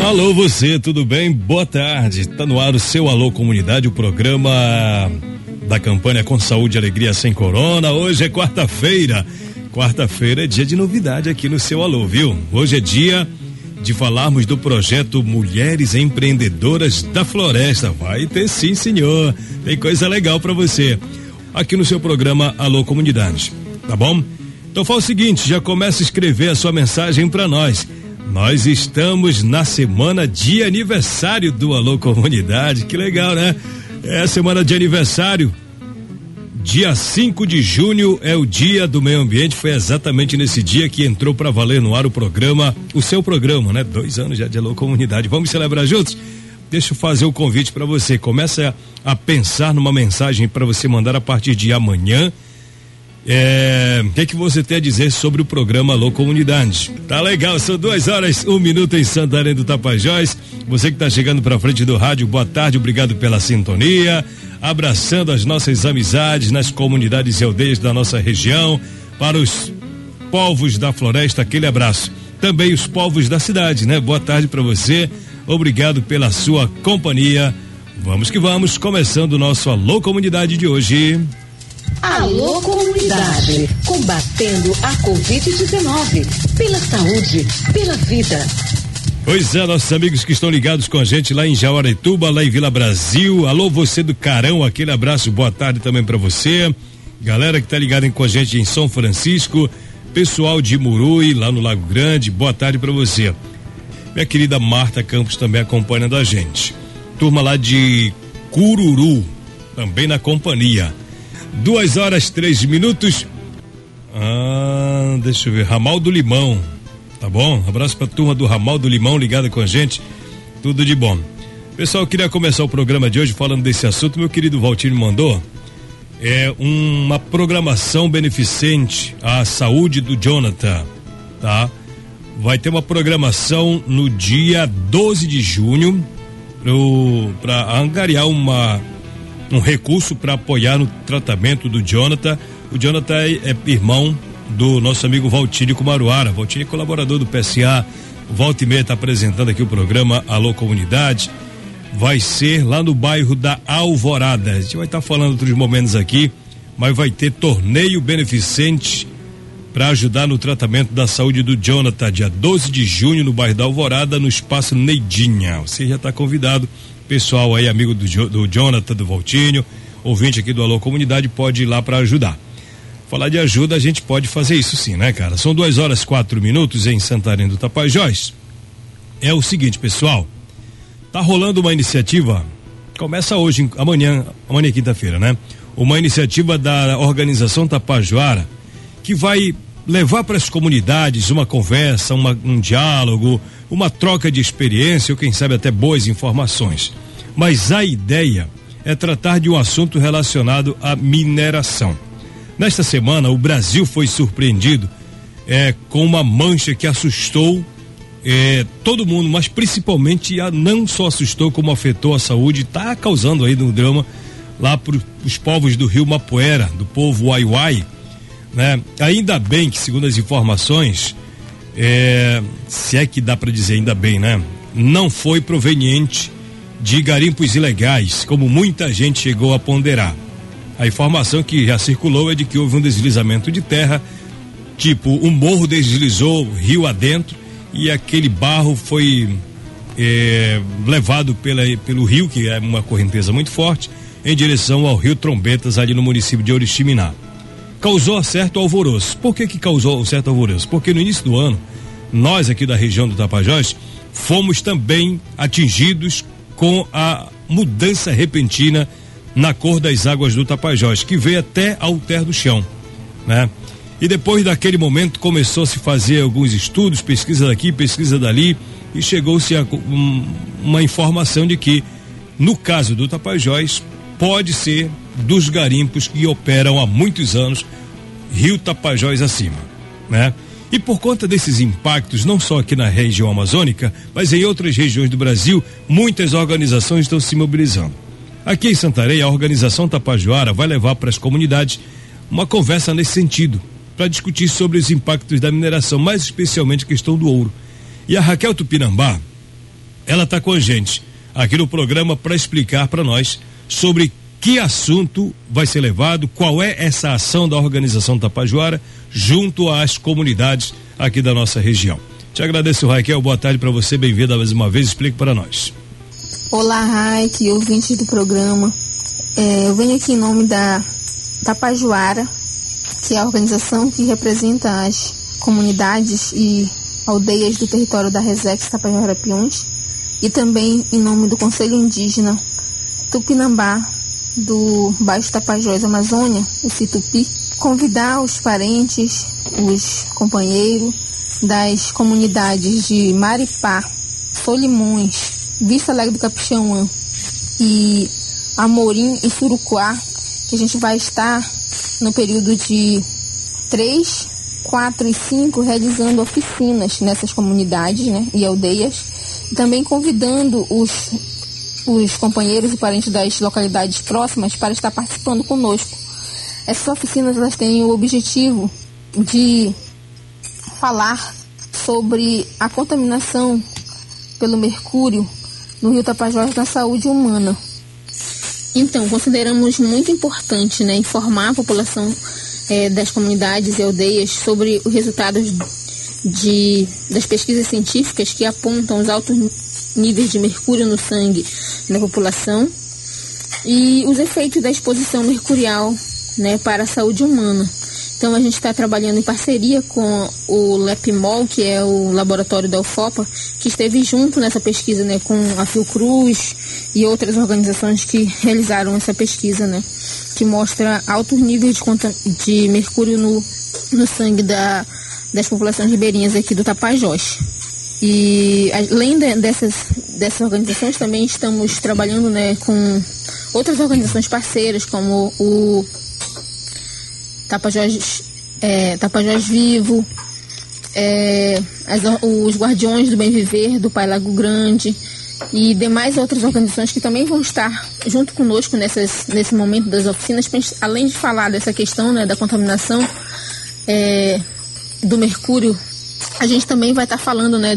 Alô, você, tudo bem? Boa tarde. Tá no ar o seu Alô Comunidade, o programa da campanha Com Saúde e Alegria Sem Corona. Hoje é quarta-feira. Quarta-feira é dia de novidade aqui no seu Alô, viu? Hoje é dia de falarmos do projeto Mulheres Empreendedoras da Floresta. Vai ter sim, senhor. Tem coisa legal para você. Aqui no seu programa Alô Comunidade, tá bom? Então fala o seguinte, já começa a escrever a sua mensagem para nós. Nós estamos na semana de aniversário do Alô Comunidade. Que legal, né? É a semana de aniversário. Dia 5 de junho é o dia do meio ambiente. Foi exatamente nesse dia que entrou para valer no ar o programa, o seu programa, né? Dois anos já de Alô Comunidade. Vamos celebrar juntos? Deixa eu fazer o convite para você. Começa a pensar numa mensagem para você mandar a partir de amanhã é, o que, que você tem a dizer sobre o programa Alô Comunidade? Tá legal, são duas horas, um minuto em Santarém do Tapajós. Você que está chegando para frente do rádio, boa tarde, obrigado pela sintonia. Abraçando as nossas amizades nas comunidades e aldeias da nossa região. Para os povos da floresta, aquele abraço. Também os povos da cidade, né? Boa tarde para você. Obrigado pela sua companhia. Vamos que vamos, começando o nosso Alô Comunidade de hoje. Alô Comunidade, combatendo a Covid-19, pela saúde, pela vida. Pois é, nossos amigos que estão ligados com a gente lá em Jaguarituba, lá em Vila Brasil. Alô, você do Carão, aquele abraço, boa tarde também para você. Galera que tá ligada com a gente em São Francisco, pessoal de Murui, lá no Lago Grande, boa tarde para você. Minha querida Marta Campos também acompanhando a gente. Turma lá de Cururu, também na companhia. Duas horas, três minutos. Ah, deixa eu ver. Ramal do Limão. Tá bom? Abraço pra turma do Ramal do Limão ligada com a gente. Tudo de bom. Pessoal, queria começar o programa de hoje falando desse assunto. Meu querido Valtinho mandou. É uma programação beneficente à saúde do Jonathan, tá? Vai ter uma programação no dia 12 de junho para angariar uma um recurso para apoiar no tratamento do Jonathan. O Jonathan é, é irmão do nosso amigo Valtírio Kumaruara. Valtírio é colaborador do PSA. O Volta Meia está apresentando aqui o programa Alô Comunidade. Vai ser lá no bairro da Alvorada. A gente vai estar tá falando outros momentos aqui, mas vai ter torneio beneficente para ajudar no tratamento da saúde do Jonathan, dia 12 de junho, no bairro da Alvorada, no espaço Neidinha. Você já está convidado pessoal aí, amigo do, do Jonathan, do Voltinho, ouvinte aqui do Alô Comunidade, pode ir lá para ajudar. Falar de ajuda, a gente pode fazer isso sim, né, cara? São duas horas quatro minutos em Santarém do Tapajós. É o seguinte, pessoal, tá rolando uma iniciativa, começa hoje, amanhã, amanhã é quinta-feira, né? Uma iniciativa da organização Tapajoara que vai levar para as comunidades uma conversa, uma, um diálogo, uma troca de experiência ou quem sabe até boas informações. Mas a ideia é tratar de um assunto relacionado à mineração. Nesta semana, o Brasil foi surpreendido é, com uma mancha que assustou é, todo mundo, mas principalmente a, não só assustou como afetou a saúde, está causando aí no drama lá para os povos do Rio Mapuera, do povo Waiwai, né? Ainda bem que, segundo as informações, é, se é que dá para dizer ainda bem, né? Não foi proveniente de garimpos ilegais, como muita gente chegou a ponderar. A informação que já circulou é de que houve um deslizamento de terra, tipo, um morro deslizou rio adentro e aquele barro foi é, levado pela, pelo rio, que é uma correnteza muito forte, em direção ao rio Trombetas, ali no município de Oriximiná causou certo alvoroço. Por que que causou certo alvoroço? Porque no início do ano, nós aqui da região do Tapajós fomos também atingidos com a mudança repentina na cor das águas do Tapajós, que veio até ao ter do chão, né? E depois daquele momento começou a se fazer alguns estudos, pesquisa daqui, pesquisa dali, e chegou-se a um, uma informação de que, no caso do Tapajós, pode ser dos garimpos que operam há muitos anos, Rio Tapajós acima, né? E por conta desses impactos, não só aqui na região amazônica, mas em outras regiões do Brasil, muitas organizações estão se mobilizando. Aqui em Santarém, a organização Tapajoara vai levar para as comunidades uma conversa nesse sentido, para discutir sobre os impactos da mineração, mais especialmente a questão do ouro. E a Raquel Tupinambá, ela está com a gente aqui no programa para explicar para nós sobre que assunto vai ser levado, qual é essa ação da organização Tapajoara junto às comunidades aqui da nossa região. Te agradeço, Raquel. Boa tarde para você. Bem-vinda mais uma vez. Explique para nós. Olá, Raik, ouvintes do programa. É, eu venho aqui em nome da Tapajoara, que é a organização que representa as comunidades e aldeias do território da Resex Tapajoara Piões, e também em nome do Conselho Indígena Tupinambá, do Baixo Tapajós Amazônia, o Citupi, convidar os parentes, os companheiros das comunidades de Maripá, Solimões, Vista Alegre do Capixauã e Amorim e Surucuá, que a gente vai estar no período de 3, 4 e 5 realizando oficinas nessas comunidades né, e aldeias, também convidando os os companheiros e parentes das localidades próximas para estar participando conosco. Essas oficinas elas têm o objetivo de falar sobre a contaminação pelo mercúrio no Rio Tapajós na saúde humana. Então, consideramos muito importante né, informar a população é, das comunidades e aldeias sobre os resultados de, das pesquisas científicas que apontam os altos níveis de mercúrio no sangue da população e os efeitos da exposição mercurial né, para a saúde humana. Então a gente está trabalhando em parceria com o LEPMOL, que é o laboratório da UFOPA, que esteve junto nessa pesquisa né, com a Fiocruz e outras organizações que realizaram essa pesquisa, né, que mostra altos níveis de, de mercúrio no, no sangue da, das populações ribeirinhas aqui do Tapajós. E além de, dessas, dessas organizações, também estamos trabalhando né, com outras organizações parceiras, como o Tapajós, é, Tapajós Vivo, é, as, os Guardiões do Bem Viver, do Pai Lago Grande e demais outras organizações que também vão estar junto conosco nessas, nesse momento das oficinas, além de falar dessa questão né, da contaminação é, do mercúrio a gente também vai estar tá falando né,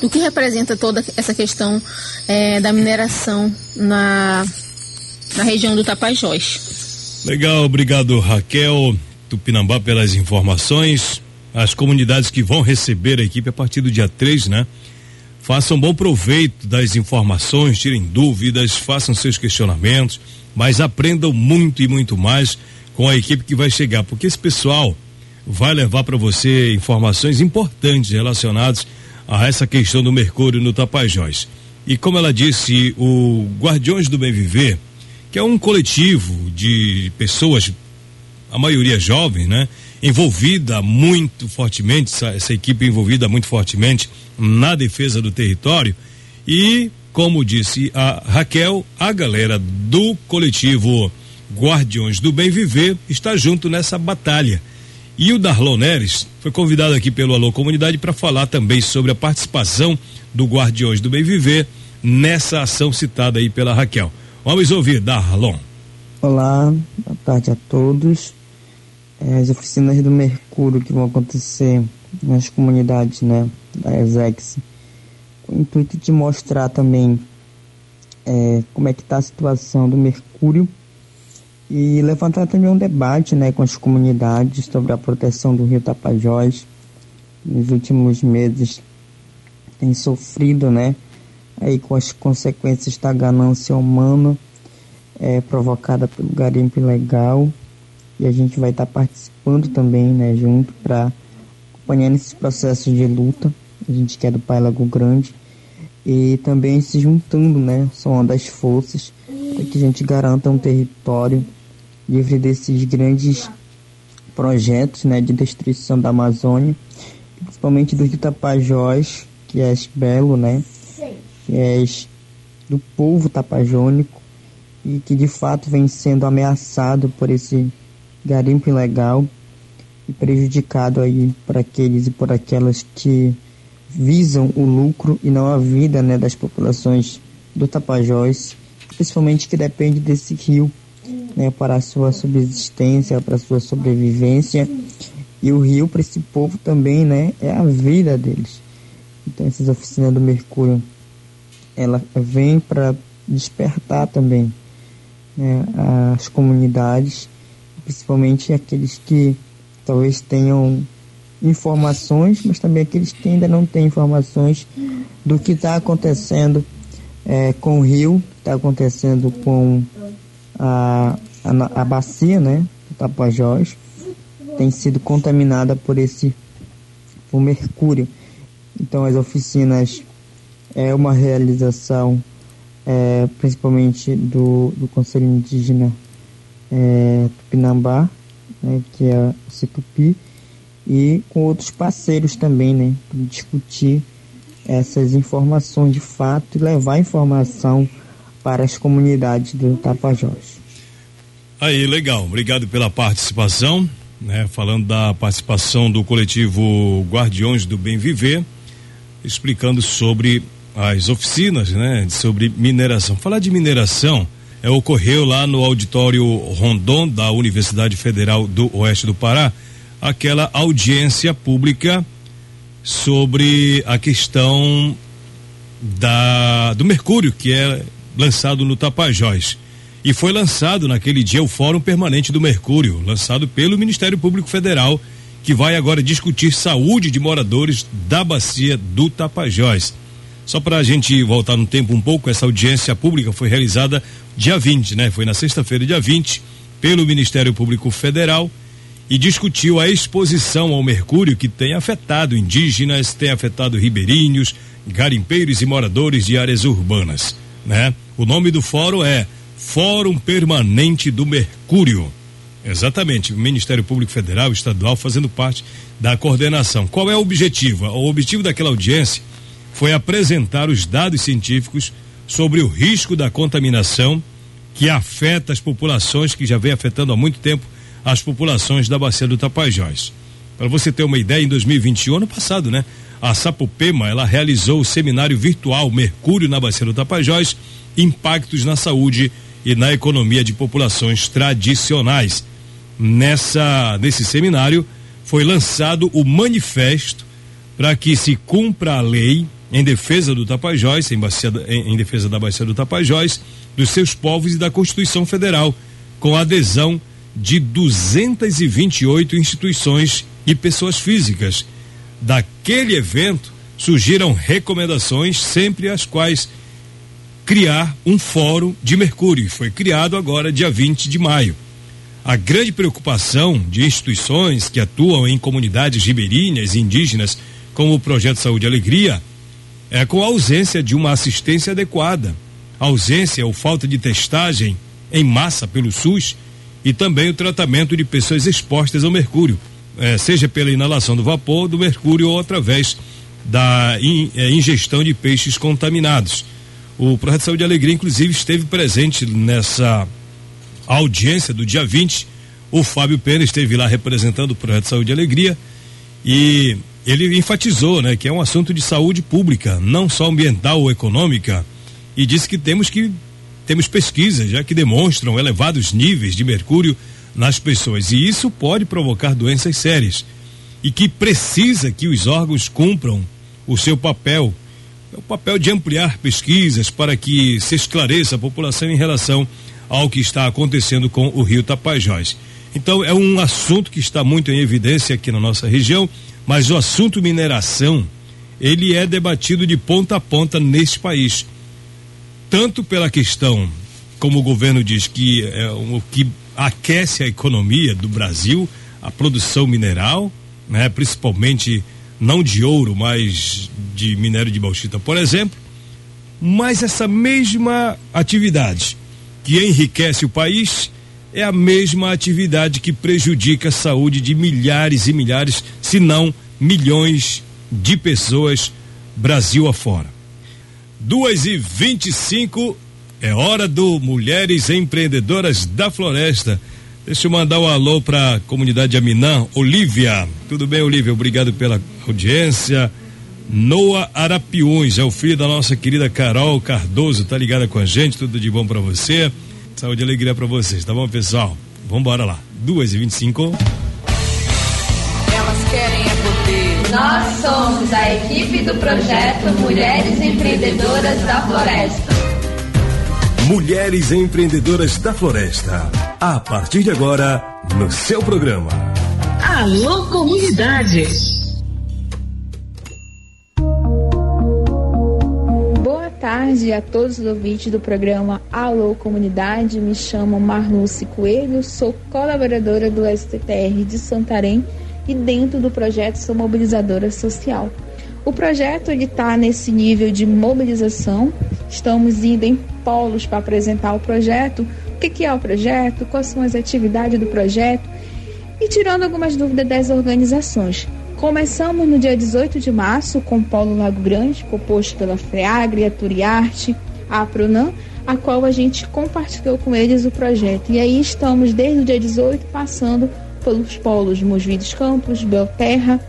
do que representa toda essa questão é, da mineração na, na região do Tapajós. Legal, obrigado Raquel Tupinambá pelas informações. As comunidades que vão receber a equipe a partir do dia 3, né? Façam bom proveito das informações, tirem dúvidas, façam seus questionamentos, mas aprendam muito e muito mais com a equipe que vai chegar, porque esse pessoal vai levar para você informações importantes relacionadas a essa questão do mercúrio no Tapajós. E como ela disse, o Guardiões do Bem Viver, que é um coletivo de pessoas, a maioria jovem, né? Envolvida muito fortemente, essa, essa equipe envolvida muito fortemente na defesa do território. E, como disse a Raquel, a galera do coletivo Guardiões do Bem Viver está junto nessa batalha e o Darlon Neres foi convidado aqui pelo Alô Comunidade para falar também sobre a participação do Guardiões do Bem Viver nessa ação citada aí pela Raquel. Vamos ouvir, Darlon. Olá, boa tarde a todos. É, as oficinas do Mercúrio que vão acontecer nas comunidades né, da ESEX, com o intuito de mostrar também é, como é que está a situação do Mercúrio e levantar também um debate né, com as comunidades sobre a proteção do rio Tapajós. Nos últimos meses tem sofrido né, aí com as consequências da ganância humana é, provocada pelo garimpo ilegal. E a gente vai estar participando também né, junto para acompanhar nesses processos de luta. A gente quer é do Pai Lago Grande. E também se juntando, né? Somando as forças para que a gente garanta um território livre desses grandes projetos né, de destruição da Amazônia, principalmente dos Tapajós, que é belo, né? Que é do povo tapajônico e que de fato vem sendo ameaçado por esse garimpo ilegal e prejudicado aí por aqueles e por aquelas que visam o lucro e não a vida né, das populações do Tapajós, principalmente que depende desse rio né, para a sua subsistência, para a sua sobrevivência. E o rio para esse povo também né, é a vida deles. Então essas oficinas do Mercúrio, ela vem para despertar também né, as comunidades, principalmente aqueles que talvez tenham informações, mas também aqueles que ainda não têm informações do que está acontecendo é, com o rio, está acontecendo com a, a, a, bacia, né, Tapajós, tem sido contaminada por esse por mercúrio. Então as oficinas é uma realização é, principalmente do, do Conselho Indígena é, Tupinambá, né, que é o Situpi, e com outros parceiros também, né, para discutir essas informações de fato e levar informação para as comunidades do Tapajós. Aí, legal. Obrigado pela participação, né? Falando da participação do coletivo Guardiões do Bem Viver, explicando sobre as oficinas, né? Sobre mineração. Falar de mineração é, ocorreu lá no auditório Rondon da Universidade Federal do Oeste do Pará, aquela audiência pública sobre a questão da do mercúrio que é lançado no Tapajós. E foi lançado naquele dia o Fórum Permanente do Mercúrio, lançado pelo Ministério Público Federal, que vai agora discutir saúde de moradores da bacia do Tapajós. Só para a gente voltar no tempo um pouco, essa audiência pública foi realizada dia 20, né? Foi na sexta-feira, dia 20, pelo Ministério Público Federal e discutiu a exposição ao mercúrio que tem afetado indígenas, tem afetado ribeirinhos, garimpeiros e moradores de áreas urbanas, né? O nome do fórum é Fórum Permanente do Mercúrio. Exatamente, o Ministério Público Federal, Estadual fazendo parte da coordenação. Qual é o objetivo? O objetivo daquela audiência foi apresentar os dados científicos sobre o risco da contaminação que afeta as populações, que já vem afetando há muito tempo as populações da bacia do Tapajós. Para você ter uma ideia, em 2021, ano passado, né? A Sapopema, ela realizou o seminário virtual Mercúrio na bacia do Tapajós, impactos na saúde e na economia de populações tradicionais. Nessa nesse seminário foi lançado o manifesto para que se cumpra a lei em defesa do Tapajós, em, bacia, em, em defesa da bacia do Tapajós, dos seus povos e da Constituição Federal, com adesão de 228 instituições e pessoas físicas. Daquele evento surgiram recomendações, sempre as quais criar um fórum de Mercúrio. Foi criado agora, dia 20 de maio. A grande preocupação de instituições que atuam em comunidades ribeirinhas e indígenas, como o Projeto Saúde e Alegria, é com a ausência de uma assistência adequada, ausência ou falta de testagem em massa pelo SUS e também o tratamento de pessoas expostas ao mercúrio, é, seja pela inalação do vapor do mercúrio ou através da in, é, ingestão de peixes contaminados. O Projeto Saúde e Alegria, inclusive, esteve presente nessa audiência do dia 20. O Fábio Pena esteve lá representando o Projeto Saúde e Alegria e ele enfatizou, né, que é um assunto de saúde pública, não só ambiental ou econômica, e disse que temos que temos pesquisas já que demonstram elevados níveis de mercúrio nas pessoas e isso pode provocar doenças sérias e que precisa que os órgãos cumpram o seu papel, é o papel de ampliar pesquisas para que se esclareça a população em relação ao que está acontecendo com o Rio Tapajós. Então é um assunto que está muito em evidência aqui na nossa região mas o assunto mineração, ele é debatido de ponta a ponta neste país. Tanto pela questão, como o governo diz, que é o que aquece a economia do Brasil, a produção mineral, né, principalmente não de ouro, mas de minério de bauxita, por exemplo. Mas essa mesma atividade que enriquece o país é a mesma atividade que prejudica a saúde de milhares e milhares, se não milhões de pessoas Brasil afora. Duas e vinte e cinco é hora do Mulheres Empreendedoras da Floresta. Deixa eu mandar um alô para a comunidade Aminã, Olívia. Tudo bem, Olívia? Obrigado pela audiência. Noah Arapiões, é o filho da nossa querida Carol Cardoso, tá ligada com a gente, tudo de bom para você. Saúde e alegria para vocês, tá bom, pessoal? Vambora lá. Duas e vinte e cinco. Elas querem. Nós somos a equipe do projeto Mulheres Empreendedoras da Floresta. Mulheres Empreendedoras da Floresta. A partir de agora, no seu programa. Alô, comunidade. Boa tarde a todos os ouvintes do programa Alô Comunidade. Me chamo Marluce Coelho, sou colaboradora do STTR de Santarém e dentro do projeto sou mobilizadora social. O projeto está nesse nível de mobilização. Estamos indo em polos para apresentar o projeto. O que, que é o projeto? Quais são as atividades do projeto? E tirando algumas dúvidas das organizações. Começamos no dia 18 de março com o Polo Lago Grande, composto pela FREAGRE, a Turiarte, a Pronam, a qual a gente compartilhou com eles o projeto. E aí estamos desde o dia 18 passando pelos polos Mogi dos Campos, Belterra,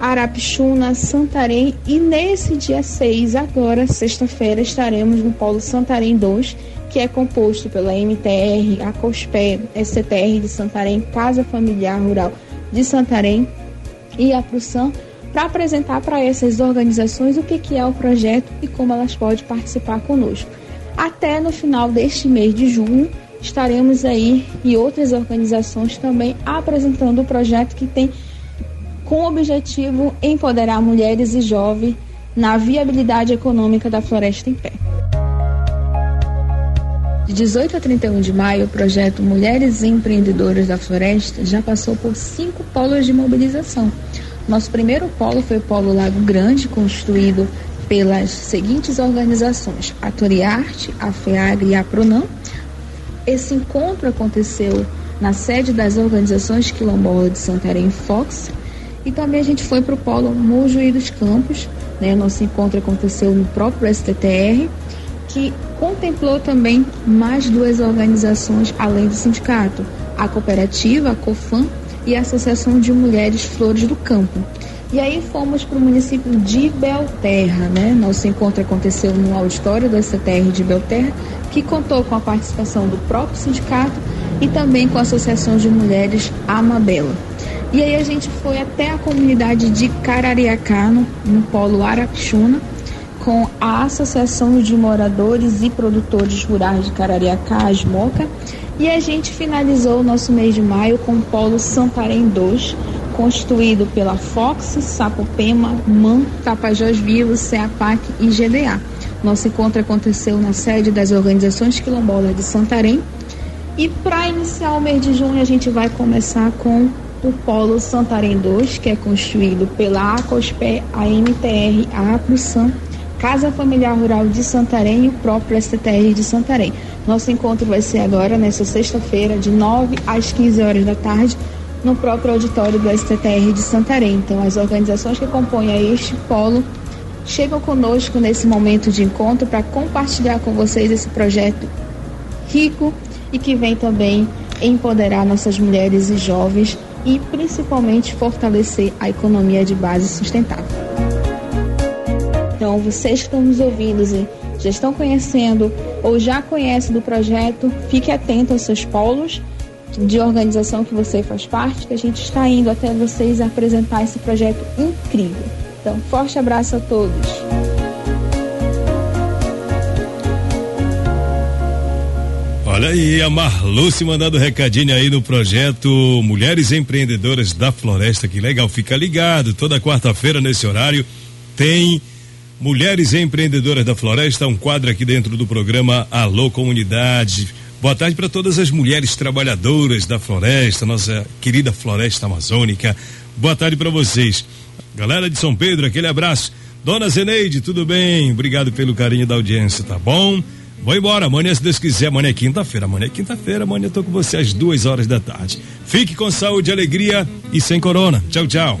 Arapixuna, Santarém e nesse dia 6, agora, sexta-feira, estaremos no Polo Santarém 2, que é composto pela MTR, a COSPE, SCTR de Santarém, Casa Familiar Rural de Santarém e a PRUSAM, para apresentar para essas organizações o que, que é o projeto e como elas podem participar conosco. Até no final deste mês de junho, estaremos aí e outras organizações também apresentando o projeto que tem com o objetivo empoderar mulheres e jovens na viabilidade econômica da floresta em pé. De 18 a 31 de maio, o projeto Mulheres Empreendedoras da Floresta já passou por cinco polos de mobilização. Nosso primeiro polo foi o Polo Lago Grande, construído pelas seguintes organizações: a Toriarte, a FEAGRE e a Pronam. Esse encontro aconteceu na sede das organizações quilombolas de Santarém Fox, e também a gente foi para o Polo Mojuí dos Campos, né? Nosso encontro aconteceu no próprio STTR, que contemplou também mais duas organizações além do sindicato, a cooperativa, a COFAM e a Associação de Mulheres Flores do Campo. E aí fomos para o município de Belterra, né? Nosso encontro aconteceu no auditório do STR de Belterra, que contou com a participação do próprio sindicato e também com a Associação de Mulheres Amabela. E aí a gente foi até a comunidade de Carariacá, no, polo Arapixuna, com a Associação de Moradores e Produtores Rurais de Carariacá, Asmoca, e a gente finalizou o nosso mês de maio com o polo Santarém 2, constituído pela Fox, Sapopema, MAN, Tapajós Vivos, CEAPAC e GDA. Nosso encontro aconteceu na sede das organizações quilombolas de Santarém. E para iniciar o mês de junho, a gente vai começar com o Polo Santarém 2, que é construído pela ACOSPE, a MTR, a APRUSAM, Casa Familiar Rural de Santarém e o próprio STR de Santarém. Nosso encontro vai ser agora, nesta sexta-feira, de 9 às 15 horas da tarde, no próprio auditório do STR de Santarém. Então, as organizações que compõem este polo chegam conosco nesse momento de encontro para compartilhar com vocês esse projeto rico e que vem também empoderar nossas mulheres e jovens e principalmente fortalecer a economia de base sustentável. Então, vocês que estão nos ouvindo e já estão conhecendo ou já conhecem do projeto, fique atento aos seus polos de organização que você faz parte, que a gente está indo até vocês apresentar esse projeto incrível. Então, forte abraço a todos. Olha aí, a Marluce mandando recadinho aí no projeto Mulheres Empreendedoras da Floresta, que legal, fica ligado, toda quarta-feira nesse horário tem Mulheres Empreendedoras da Floresta, um quadro aqui dentro do programa Alô Comunidade. Boa tarde para todas as mulheres trabalhadoras da floresta, nossa querida floresta amazônica. Boa tarde para vocês. Galera de São Pedro, aquele abraço. Dona Zeneide, tudo bem? Obrigado pelo carinho da audiência, tá bom? Vou embora, amanhã, se Deus quiser, amanhã é quinta-feira. Amanhã é quinta-feira, amanhã eu tô com você às duas horas da tarde. Fique com saúde, alegria e sem corona. Tchau, tchau.